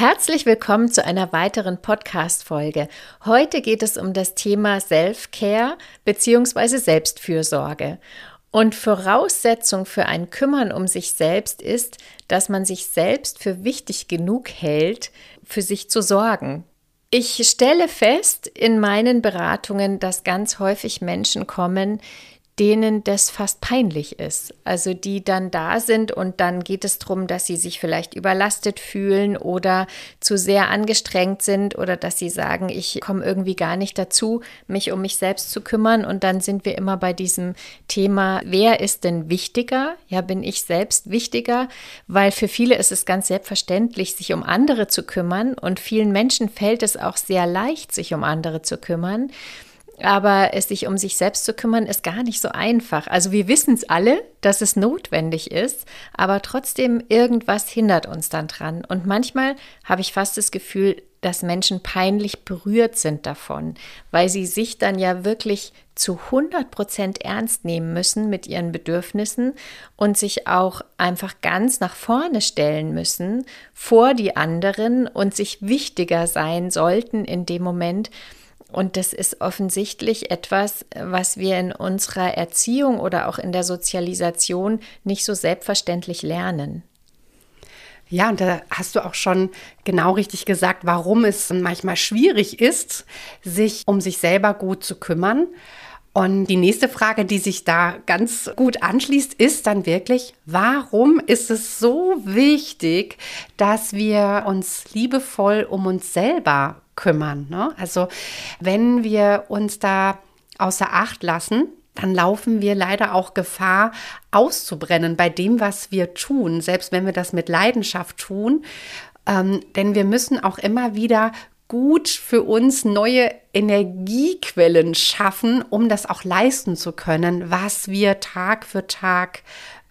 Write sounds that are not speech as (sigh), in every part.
Herzlich willkommen zu einer weiteren Podcast-Folge. Heute geht es um das Thema Self-Care bzw. Selbstfürsorge. Und Voraussetzung für ein Kümmern um sich selbst ist, dass man sich selbst für wichtig genug hält, für sich zu sorgen. Ich stelle fest in meinen Beratungen, dass ganz häufig Menschen kommen, denen das fast peinlich ist. Also die dann da sind und dann geht es darum, dass sie sich vielleicht überlastet fühlen oder zu sehr angestrengt sind oder dass sie sagen, ich komme irgendwie gar nicht dazu, mich um mich selbst zu kümmern. Und dann sind wir immer bei diesem Thema, wer ist denn wichtiger? Ja, bin ich selbst wichtiger? Weil für viele ist es ganz selbstverständlich, sich um andere zu kümmern und vielen Menschen fällt es auch sehr leicht, sich um andere zu kümmern. Aber es sich um sich selbst zu kümmern, ist gar nicht so einfach. Also wir wissen es alle, dass es notwendig ist, aber trotzdem irgendwas hindert uns dann dran. Und manchmal habe ich fast das Gefühl, dass Menschen peinlich berührt sind davon, weil sie sich dann ja wirklich zu 100 Prozent ernst nehmen müssen mit ihren Bedürfnissen und sich auch einfach ganz nach vorne stellen müssen vor die anderen und sich wichtiger sein sollten in dem Moment, und das ist offensichtlich etwas, was wir in unserer Erziehung oder auch in der Sozialisation nicht so selbstverständlich lernen. Ja, und da hast du auch schon genau richtig gesagt, warum es manchmal schwierig ist, sich um sich selber gut zu kümmern. Und die nächste Frage, die sich da ganz gut anschließt, ist dann wirklich, warum ist es so wichtig, dass wir uns liebevoll um uns selber kümmern. Ne? Also wenn wir uns da außer Acht lassen, dann laufen wir leider auch Gefahr, auszubrennen bei dem, was wir tun, selbst wenn wir das mit Leidenschaft tun. Ähm, denn wir müssen auch immer wieder gut für uns neue Energiequellen schaffen, um das auch leisten zu können, was wir Tag für Tag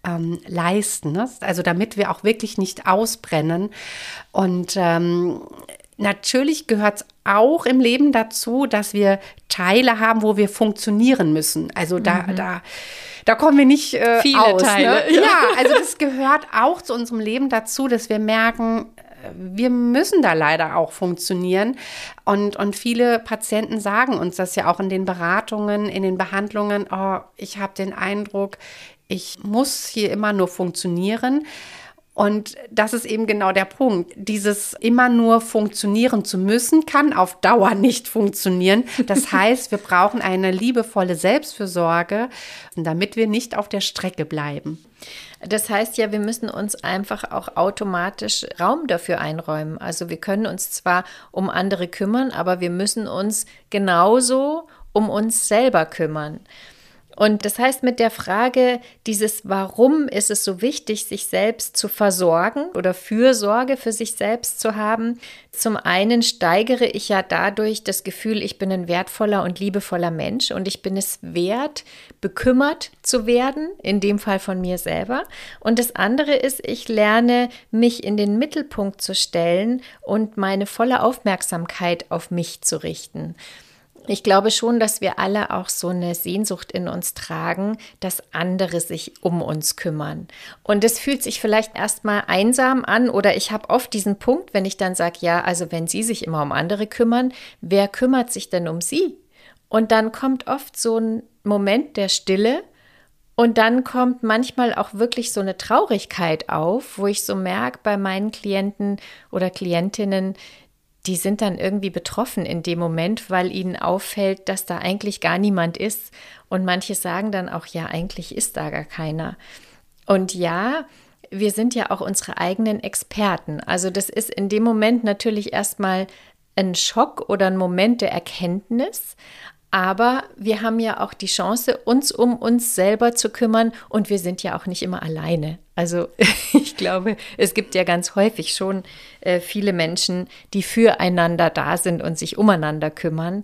ähm, leisten. Ne? Also damit wir auch wirklich nicht ausbrennen. Und ähm, Natürlich gehört es auch im Leben dazu, dass wir Teile haben, wo wir funktionieren müssen. Also da, mhm. da, da kommen wir nicht äh, Viele aus. Ne? Teile. Ne? Ja, also das gehört auch zu unserem Leben dazu, dass wir merken, äh, wir müssen da leider auch funktionieren. Und, und viele Patienten sagen uns das ja auch in den Beratungen, in den Behandlungen, oh, ich habe den Eindruck, ich muss hier immer nur funktionieren. Und das ist eben genau der Punkt. Dieses immer nur funktionieren zu müssen, kann auf Dauer nicht funktionieren. Das (laughs) heißt, wir brauchen eine liebevolle Selbstfürsorge, damit wir nicht auf der Strecke bleiben. Das heißt ja, wir müssen uns einfach auch automatisch Raum dafür einräumen. Also wir können uns zwar um andere kümmern, aber wir müssen uns genauso um uns selber kümmern. Und das heißt, mit der Frage dieses Warum ist es so wichtig, sich selbst zu versorgen oder Fürsorge für sich selbst zu haben, zum einen steigere ich ja dadurch das Gefühl, ich bin ein wertvoller und liebevoller Mensch und ich bin es wert, bekümmert zu werden, in dem Fall von mir selber. Und das andere ist, ich lerne, mich in den Mittelpunkt zu stellen und meine volle Aufmerksamkeit auf mich zu richten. Ich glaube schon, dass wir alle auch so eine Sehnsucht in uns tragen, dass andere sich um uns kümmern. Und es fühlt sich vielleicht erstmal einsam an oder ich habe oft diesen Punkt, wenn ich dann sage, ja, also wenn Sie sich immer um andere kümmern, wer kümmert sich denn um Sie? Und dann kommt oft so ein Moment der Stille und dann kommt manchmal auch wirklich so eine Traurigkeit auf, wo ich so merke bei meinen Klienten oder Klientinnen, die sind dann irgendwie betroffen in dem Moment, weil ihnen auffällt, dass da eigentlich gar niemand ist. Und manche sagen dann auch, ja, eigentlich ist da gar keiner. Und ja, wir sind ja auch unsere eigenen Experten. Also das ist in dem Moment natürlich erstmal ein Schock oder ein Moment der Erkenntnis. Aber wir haben ja auch die Chance, uns um uns selber zu kümmern und wir sind ja auch nicht immer alleine. Also (laughs) ich glaube, es gibt ja ganz häufig schon äh, viele Menschen, die füreinander da sind und sich umeinander kümmern.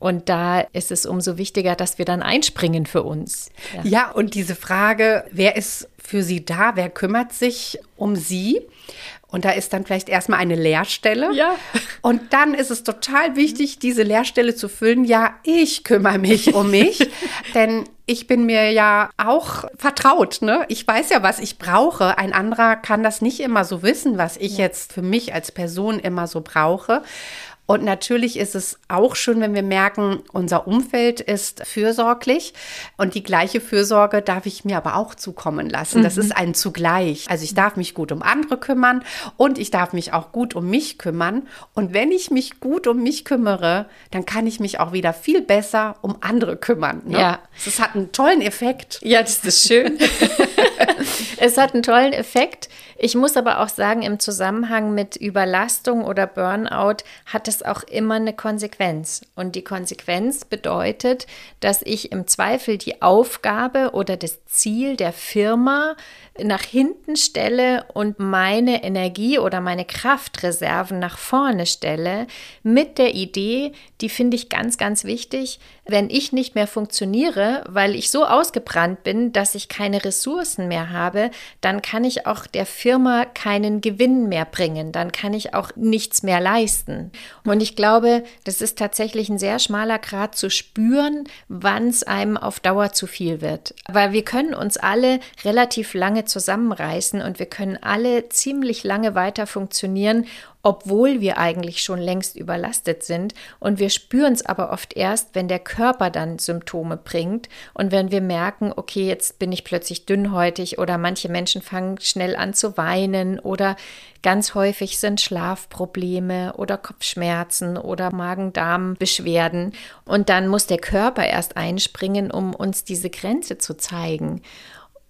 Und da ist es umso wichtiger, dass wir dann einspringen für uns. Ja. ja, und diese Frage, wer ist für sie da? Wer kümmert sich um sie? Und da ist dann vielleicht erstmal eine Leerstelle. Ja. Und dann ist es total wichtig, diese Leerstelle zu füllen. Ja, ich kümmere mich um mich, (laughs) denn ich bin mir ja auch vertraut. Ne? Ich weiß ja, was ich brauche. Ein anderer kann das nicht immer so wissen, was ich jetzt für mich als Person immer so brauche. Und natürlich ist es auch schön, wenn wir merken, unser Umfeld ist fürsorglich und die gleiche Fürsorge darf ich mir aber auch zukommen lassen. Das mhm. ist ein zugleich. Also ich darf mich gut um andere kümmern und ich darf mich auch gut um mich kümmern. Und wenn ich mich gut um mich kümmere, dann kann ich mich auch wieder viel besser um andere kümmern. Ne? Ja. Das hat einen tollen Effekt. Ja, das ist schön. (laughs) (laughs) es hat einen tollen Effekt. Ich muss aber auch sagen, im Zusammenhang mit Überlastung oder Burnout hat es auch immer eine Konsequenz. Und die Konsequenz bedeutet, dass ich im Zweifel die Aufgabe oder das Ziel der Firma nach hinten stelle und meine Energie oder meine Kraftreserven nach vorne stelle, mit der Idee, die finde ich ganz, ganz wichtig, wenn ich nicht mehr funktioniere, weil ich so ausgebrannt bin, dass ich keine Ressourcen mehr habe, dann kann ich auch der Firma keinen Gewinn mehr bringen, dann kann ich auch nichts mehr leisten. Und ich glaube, das ist tatsächlich ein sehr schmaler Grad zu spüren, wann es einem auf Dauer zu viel wird. Weil wir können uns alle relativ lange zusammenreißen und wir können alle ziemlich lange weiter funktionieren, obwohl wir eigentlich schon längst überlastet sind. Und wir spüren es aber oft erst, wenn der Körper dann Symptome bringt und wenn wir merken, okay, jetzt bin ich plötzlich dünnhäutig oder manche Menschen fangen schnell an zu weinen oder ganz häufig sind Schlafprobleme oder Kopfschmerzen oder Magen-Darm-Beschwerden. Und dann muss der Körper erst einspringen, um uns diese Grenze zu zeigen.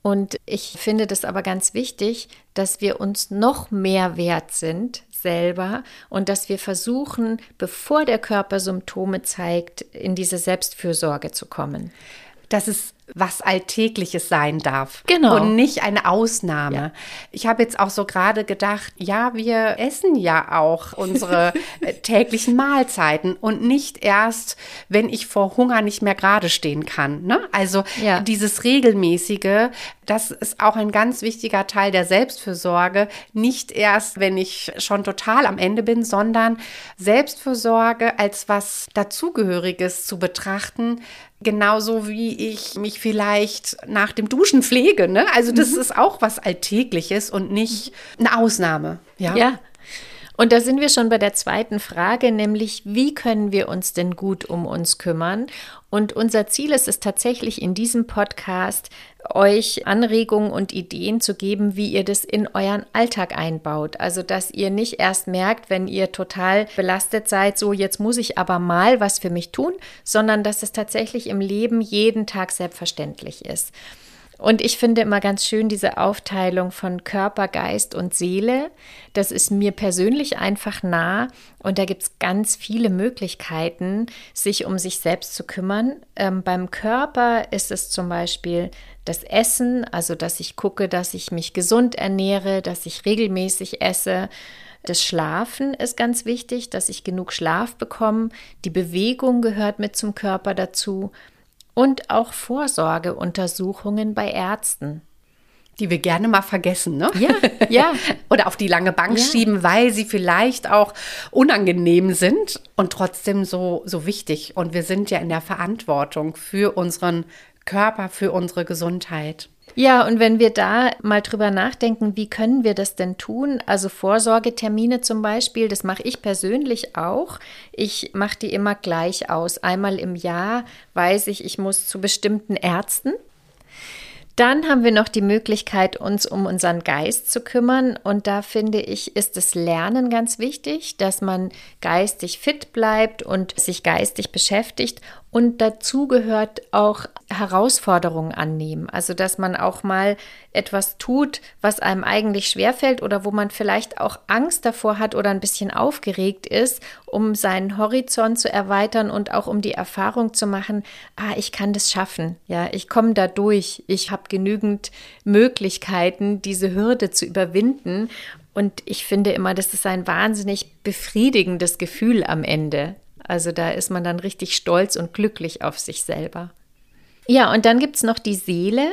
Und ich finde das aber ganz wichtig, dass wir uns noch mehr wert sind selber und dass wir versuchen, bevor der Körper Symptome zeigt, in diese Selbstfürsorge zu kommen. Das ist was Alltägliches sein darf. Genau. Und nicht eine Ausnahme. Ja. Ich habe jetzt auch so gerade gedacht, ja, wir essen ja auch unsere (laughs) äh, täglichen Mahlzeiten und nicht erst, wenn ich vor Hunger nicht mehr gerade stehen kann. Ne? Also ja. dieses regelmäßige, das ist auch ein ganz wichtiger Teil der Selbstfürsorge. Nicht erst, wenn ich schon total am Ende bin, sondern Selbstfürsorge als was dazugehöriges zu betrachten, genauso wie ich mich vielleicht nach dem Duschen pflege. Ne? Also das mhm. ist auch was Alltägliches und nicht eine Ausnahme. Ja. ja. Und da sind wir schon bei der zweiten Frage, nämlich wie können wir uns denn gut um uns kümmern? Und unser Ziel ist es tatsächlich in diesem Podcast, euch Anregungen und Ideen zu geben, wie ihr das in euren Alltag einbaut. Also, dass ihr nicht erst merkt, wenn ihr total belastet seid, so jetzt muss ich aber mal was für mich tun, sondern dass es tatsächlich im Leben jeden Tag selbstverständlich ist. Und ich finde immer ganz schön diese Aufteilung von Körper, Geist und Seele. Das ist mir persönlich einfach nah und da gibt es ganz viele Möglichkeiten, sich um sich selbst zu kümmern. Ähm, beim Körper ist es zum Beispiel das Essen, also dass ich gucke, dass ich mich gesund ernähre, dass ich regelmäßig esse. Das Schlafen ist ganz wichtig, dass ich genug Schlaf bekomme. Die Bewegung gehört mit zum Körper dazu und auch Vorsorgeuntersuchungen bei Ärzten. Die wir gerne mal vergessen, ne? Ja, ja. (laughs) Oder auf die lange Bank ja. schieben, weil sie vielleicht auch unangenehm sind und trotzdem so, so wichtig. Und wir sind ja in der Verantwortung für unseren Körper, für unsere Gesundheit. Ja, und wenn wir da mal drüber nachdenken, wie können wir das denn tun? Also Vorsorgetermine zum Beispiel, das mache ich persönlich auch. Ich mache die immer gleich aus. Einmal im Jahr weiß ich, ich muss zu bestimmten Ärzten. Dann haben wir noch die Möglichkeit, uns um unseren Geist zu kümmern. Und da finde ich, ist das Lernen ganz wichtig, dass man geistig fit bleibt und sich geistig beschäftigt und dazu gehört auch Herausforderungen annehmen. Also, dass man auch mal etwas tut, was einem eigentlich schwerfällt oder wo man vielleicht auch Angst davor hat oder ein bisschen aufgeregt ist, um seinen Horizont zu erweitern und auch um die Erfahrung zu machen, ah, ich kann das schaffen. Ja, ich komme da durch. Ich habe genügend Möglichkeiten, diese Hürde zu überwinden. Und ich finde immer, das ist ein wahnsinnig befriedigendes Gefühl am Ende. Also da ist man dann richtig stolz und glücklich auf sich selber. Ja, und dann gibt es noch die Seele.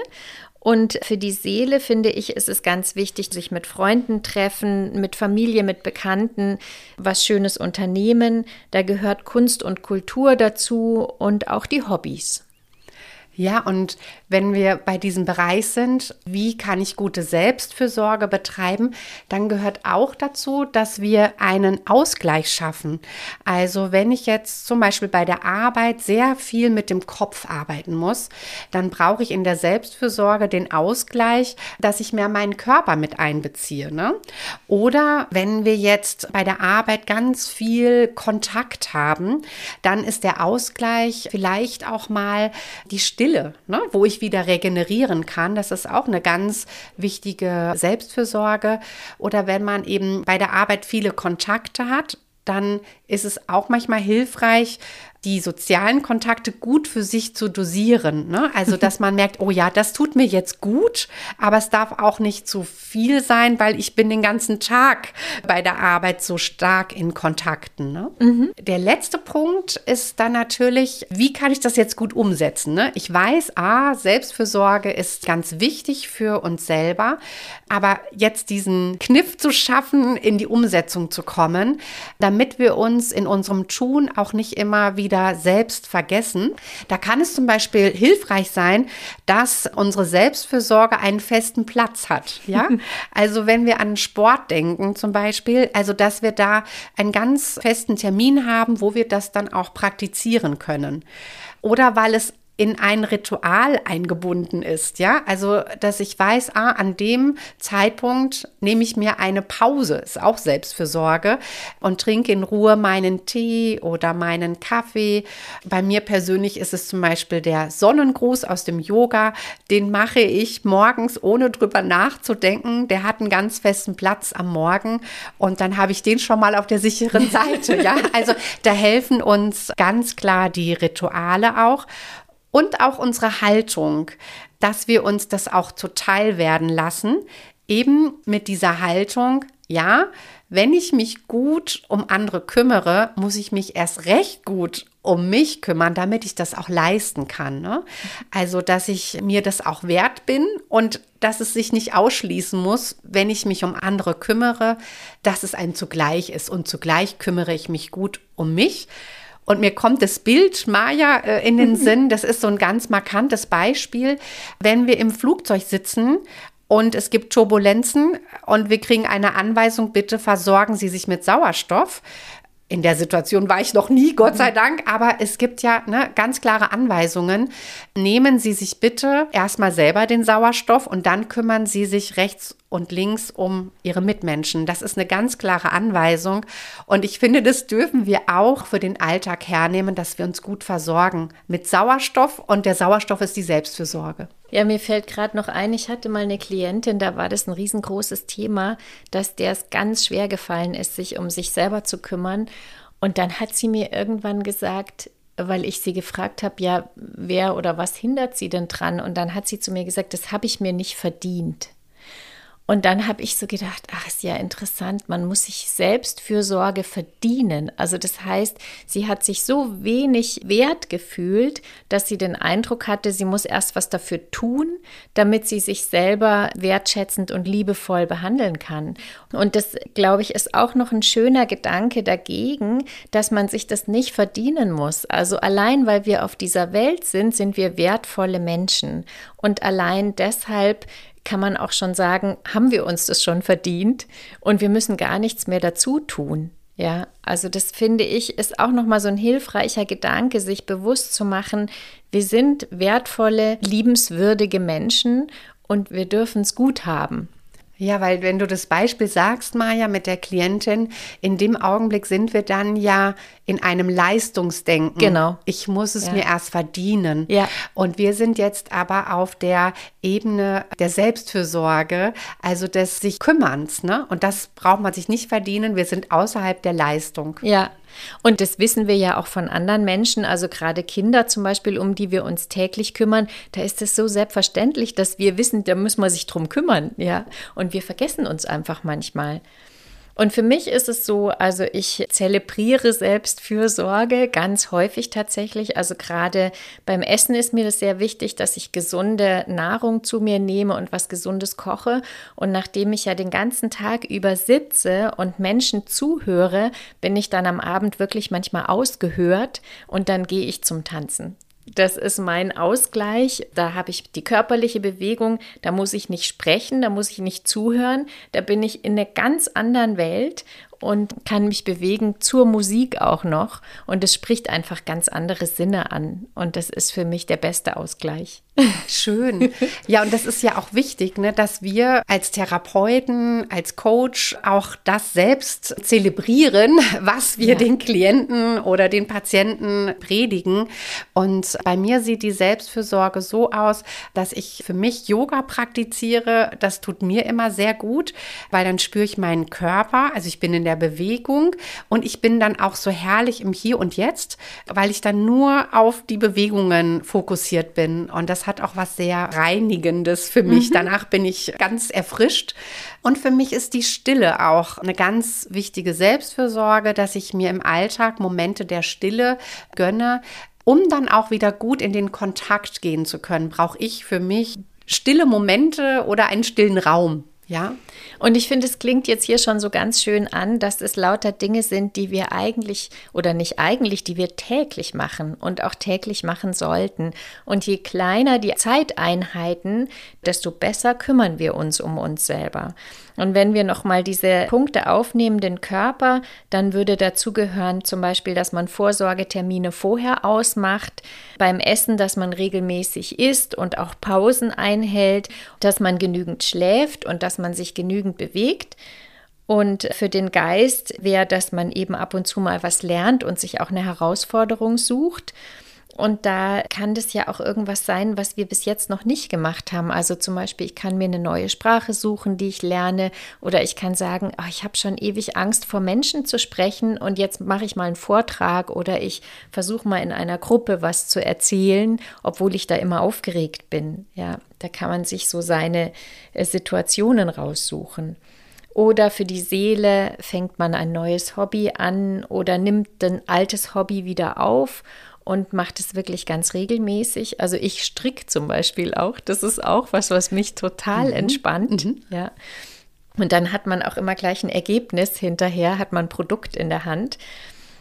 Und für die Seele finde ich, ist es ganz wichtig, sich mit Freunden treffen, mit Familie, mit Bekannten, was Schönes unternehmen. Da gehört Kunst und Kultur dazu und auch die Hobbys. Ja, und wenn wir bei diesem Bereich sind, wie kann ich gute Selbstfürsorge betreiben, dann gehört auch dazu, dass wir einen Ausgleich schaffen. Also wenn ich jetzt zum Beispiel bei der Arbeit sehr viel mit dem Kopf arbeiten muss, dann brauche ich in der Selbstfürsorge den Ausgleich, dass ich mehr meinen Körper mit einbeziehe. Ne? Oder wenn wir jetzt bei der Arbeit ganz viel Kontakt haben, dann ist der Ausgleich vielleicht auch mal die Stille Stille, ne, wo ich wieder regenerieren kann. Das ist auch eine ganz wichtige Selbstfürsorge. Oder wenn man eben bei der Arbeit viele Kontakte hat, dann ist es auch manchmal hilfreich, die sozialen Kontakte gut für sich zu dosieren. Ne? Also, dass man merkt, oh ja, das tut mir jetzt gut, aber es darf auch nicht zu viel sein, weil ich bin den ganzen Tag bei der Arbeit so stark in Kontakten. Ne? Mhm. Der letzte Punkt ist dann natürlich, wie kann ich das jetzt gut umsetzen? Ne? Ich weiß, ah, Selbstfürsorge ist ganz wichtig für uns selber, aber jetzt diesen Kniff zu schaffen, in die Umsetzung zu kommen, damit wir uns in unserem Tun auch nicht immer wieder wieder selbst vergessen. Da kann es zum Beispiel hilfreich sein, dass unsere Selbstfürsorge einen festen Platz hat. Ja, (laughs) also wenn wir an Sport denken zum Beispiel, also dass wir da einen ganz festen Termin haben, wo wir das dann auch praktizieren können. Oder weil es in ein Ritual eingebunden ist, ja, also dass ich weiß, ah, an dem Zeitpunkt nehme ich mir eine Pause, ist auch Selbstfürsorge und trinke in Ruhe meinen Tee oder meinen Kaffee. Bei mir persönlich ist es zum Beispiel der Sonnengruß aus dem Yoga, den mache ich morgens ohne drüber nachzudenken. Der hat einen ganz festen Platz am Morgen und dann habe ich den schon mal auf der sicheren (laughs) Seite, ja. Also da helfen uns ganz klar die Rituale auch und auch unsere Haltung, dass wir uns das auch zuteil werden lassen, eben mit dieser Haltung, ja, wenn ich mich gut um andere kümmere, muss ich mich erst recht gut um mich kümmern, damit ich das auch leisten kann. Ne? Also, dass ich mir das auch wert bin und dass es sich nicht ausschließen muss, wenn ich mich um andere kümmere, dass es ein zugleich ist. Und zugleich kümmere ich mich gut um mich. Und mir kommt das Bild Maya äh, in den Sinn, das ist so ein ganz markantes Beispiel, wenn wir im Flugzeug sitzen und es gibt Turbulenzen und wir kriegen eine Anweisung, bitte versorgen Sie sich mit Sauerstoff. In der Situation war ich noch nie, Gott sei Dank, aber es gibt ja ne, ganz klare Anweisungen. Nehmen Sie sich bitte erstmal selber den Sauerstoff und dann kümmern Sie sich rechts und links um Ihre Mitmenschen. Das ist eine ganz klare Anweisung und ich finde, das dürfen wir auch für den Alltag hernehmen, dass wir uns gut versorgen mit Sauerstoff und der Sauerstoff ist die Selbstfürsorge. Ja, mir fällt gerade noch ein, ich hatte mal eine Klientin, da war das ein riesengroßes Thema, dass der es ganz schwer gefallen ist, sich um sich selber zu kümmern. Und dann hat sie mir irgendwann gesagt, weil ich sie gefragt habe, ja, wer oder was hindert sie denn dran? Und dann hat sie zu mir gesagt, das habe ich mir nicht verdient. Und dann habe ich so gedacht, ach, ist ja interessant, man muss sich selbst Fürsorge verdienen. Also das heißt, sie hat sich so wenig wert gefühlt, dass sie den Eindruck hatte, sie muss erst was dafür tun, damit sie sich selber wertschätzend und liebevoll behandeln kann. Und das, glaube ich, ist auch noch ein schöner Gedanke dagegen, dass man sich das nicht verdienen muss. Also allein weil wir auf dieser Welt sind, sind wir wertvolle Menschen. Und allein deshalb kann man auch schon sagen, haben wir uns das schon verdient und wir müssen gar nichts mehr dazu tun. Ja, also das finde ich ist auch nochmal so ein hilfreicher Gedanke, sich bewusst zu machen, wir sind wertvolle, liebenswürdige Menschen und wir dürfen es gut haben. Ja, weil wenn du das Beispiel sagst, Maja, mit der Klientin, in dem Augenblick sind wir dann ja in einem Leistungsdenken. Genau. Ich muss es ja. mir erst verdienen. Ja. Und wir sind jetzt aber auf der Ebene der Selbstfürsorge, also des sich Kümmerns, ne? Und das braucht man sich nicht verdienen. Wir sind außerhalb der Leistung. Ja. Und das wissen wir ja auch von anderen Menschen, also gerade Kinder zum Beispiel, um die wir uns täglich kümmern. Da ist es so selbstverständlich, dass wir wissen, da müssen wir sich drum kümmern, ja. Und wir vergessen uns einfach manchmal. Und für mich ist es so, also ich zelebriere Selbstfürsorge ganz häufig tatsächlich. Also gerade beim Essen ist mir das sehr wichtig, dass ich gesunde Nahrung zu mir nehme und was Gesundes koche. Und nachdem ich ja den ganzen Tag über sitze und Menschen zuhöre, bin ich dann am Abend wirklich manchmal ausgehört und dann gehe ich zum Tanzen. Das ist mein Ausgleich. Da habe ich die körperliche Bewegung, da muss ich nicht sprechen, da muss ich nicht zuhören, da bin ich in einer ganz anderen Welt und kann mich bewegen zur Musik auch noch. Und es spricht einfach ganz andere Sinne an. Und das ist für mich der beste Ausgleich. (laughs) Schön. Ja, und das ist ja auch wichtig, ne, dass wir als Therapeuten, als Coach auch das selbst zelebrieren, was wir ja. den Klienten oder den Patienten predigen. Und bei mir sieht die Selbstfürsorge so aus, dass ich für mich Yoga praktiziere. Das tut mir immer sehr gut, weil dann spüre ich meinen Körper. Also ich bin in der Bewegung und ich bin dann auch so herrlich im Hier und Jetzt, weil ich dann nur auf die Bewegungen fokussiert bin. Und das hat auch was sehr Reinigendes für mich. Mhm. Danach bin ich ganz erfrischt. Und für mich ist die Stille auch eine ganz wichtige Selbstfürsorge, dass ich mir im Alltag Momente der Stille gönne. Um dann auch wieder gut in den Kontakt gehen zu können, brauche ich für mich stille Momente oder einen stillen Raum. Ja. Und ich finde, es klingt jetzt hier schon so ganz schön an, dass es lauter Dinge sind, die wir eigentlich oder nicht eigentlich, die wir täglich machen und auch täglich machen sollten. Und je kleiner die Zeiteinheiten, desto besser kümmern wir uns um uns selber. Und wenn wir nochmal diese Punkte aufnehmen, den Körper, dann würde dazu gehören zum Beispiel, dass man Vorsorgetermine vorher ausmacht, beim Essen, dass man regelmäßig isst und auch Pausen einhält, dass man genügend schläft und dass man sich genügend bewegt. Und für den Geist wäre, dass man eben ab und zu mal was lernt und sich auch eine Herausforderung sucht. Und da kann das ja auch irgendwas sein, was wir bis jetzt noch nicht gemacht haben. Also zum Beispiel, ich kann mir eine neue Sprache suchen, die ich lerne, oder ich kann sagen, oh, ich habe schon ewig Angst vor Menschen zu sprechen und jetzt mache ich mal einen Vortrag oder ich versuche mal in einer Gruppe was zu erzählen, obwohl ich da immer aufgeregt bin. Ja, da kann man sich so seine äh, Situationen raussuchen. Oder für die Seele fängt man ein neues Hobby an oder nimmt ein altes Hobby wieder auf und macht es wirklich ganz regelmäßig. Also ich stricke zum Beispiel auch. Das ist auch was, was mich total mhm. entspannt. Mhm. Ja. Und dann hat man auch immer gleich ein Ergebnis hinterher, hat man ein Produkt in der Hand.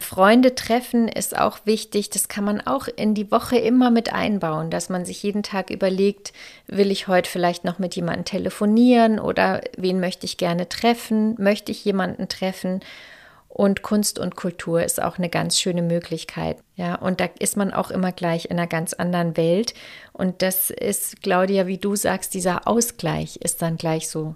Freunde treffen ist auch wichtig. Das kann man auch in die Woche immer mit einbauen, dass man sich jeden Tag überlegt, will ich heute vielleicht noch mit jemandem telefonieren oder wen möchte ich gerne treffen? Möchte ich jemanden treffen? Und Kunst und Kultur ist auch eine ganz schöne Möglichkeit. Ja, und da ist man auch immer gleich in einer ganz anderen Welt. Und das ist, Claudia, wie du sagst, dieser Ausgleich ist dann gleich so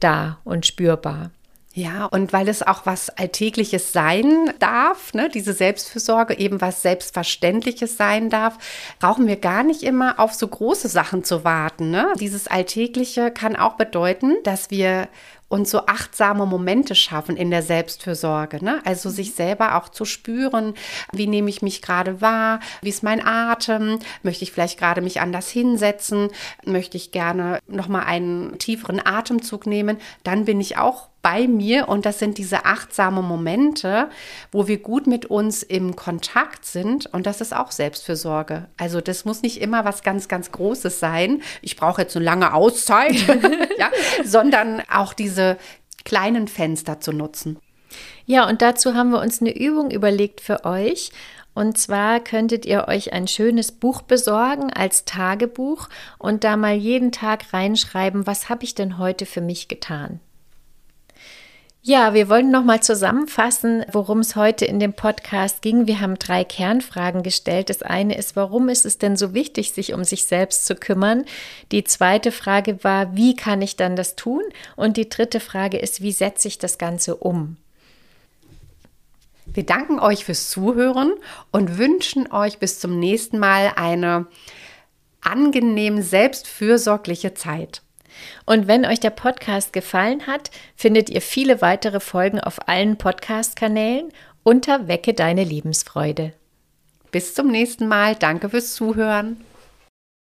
da und spürbar. Ja, und weil es auch was Alltägliches sein darf, ne, diese Selbstfürsorge eben was Selbstverständliches sein darf, brauchen wir gar nicht immer auf so große Sachen zu warten. Ne? Dieses Alltägliche kann auch bedeuten, dass wir und so achtsame Momente schaffen in der Selbstfürsorge. Ne? Also sich mhm. selber auch zu spüren, wie nehme ich mich gerade wahr, wie ist mein Atem, möchte ich vielleicht gerade mich anders hinsetzen, möchte ich gerne nochmal einen tieferen Atemzug nehmen, dann bin ich auch bei mir und das sind diese achtsamen Momente, wo wir gut mit uns im Kontakt sind und das ist auch Selbstfürsorge. Also das muss nicht immer was ganz, ganz Großes sein. Ich brauche jetzt eine lange Auszeit, (laughs) ja, sondern auch diese kleinen Fenster zu nutzen. Ja, und dazu haben wir uns eine Übung überlegt für euch. Und zwar könntet ihr euch ein schönes Buch besorgen als Tagebuch und da mal jeden Tag reinschreiben, was habe ich denn heute für mich getan? Ja, wir wollen noch mal zusammenfassen, worum es heute in dem Podcast ging. Wir haben drei Kernfragen gestellt. Das eine ist, warum ist es denn so wichtig, sich um sich selbst zu kümmern? Die zweite Frage war, wie kann ich dann das tun? Und die dritte Frage ist, wie setze ich das Ganze um? Wir danken euch fürs Zuhören und wünschen euch bis zum nächsten Mal eine angenehm selbstfürsorgliche Zeit. Und wenn euch der Podcast gefallen hat, findet ihr viele weitere Folgen auf allen Podcast-Kanälen unter Wecke deine Lebensfreude. Bis zum nächsten Mal. Danke fürs Zuhören.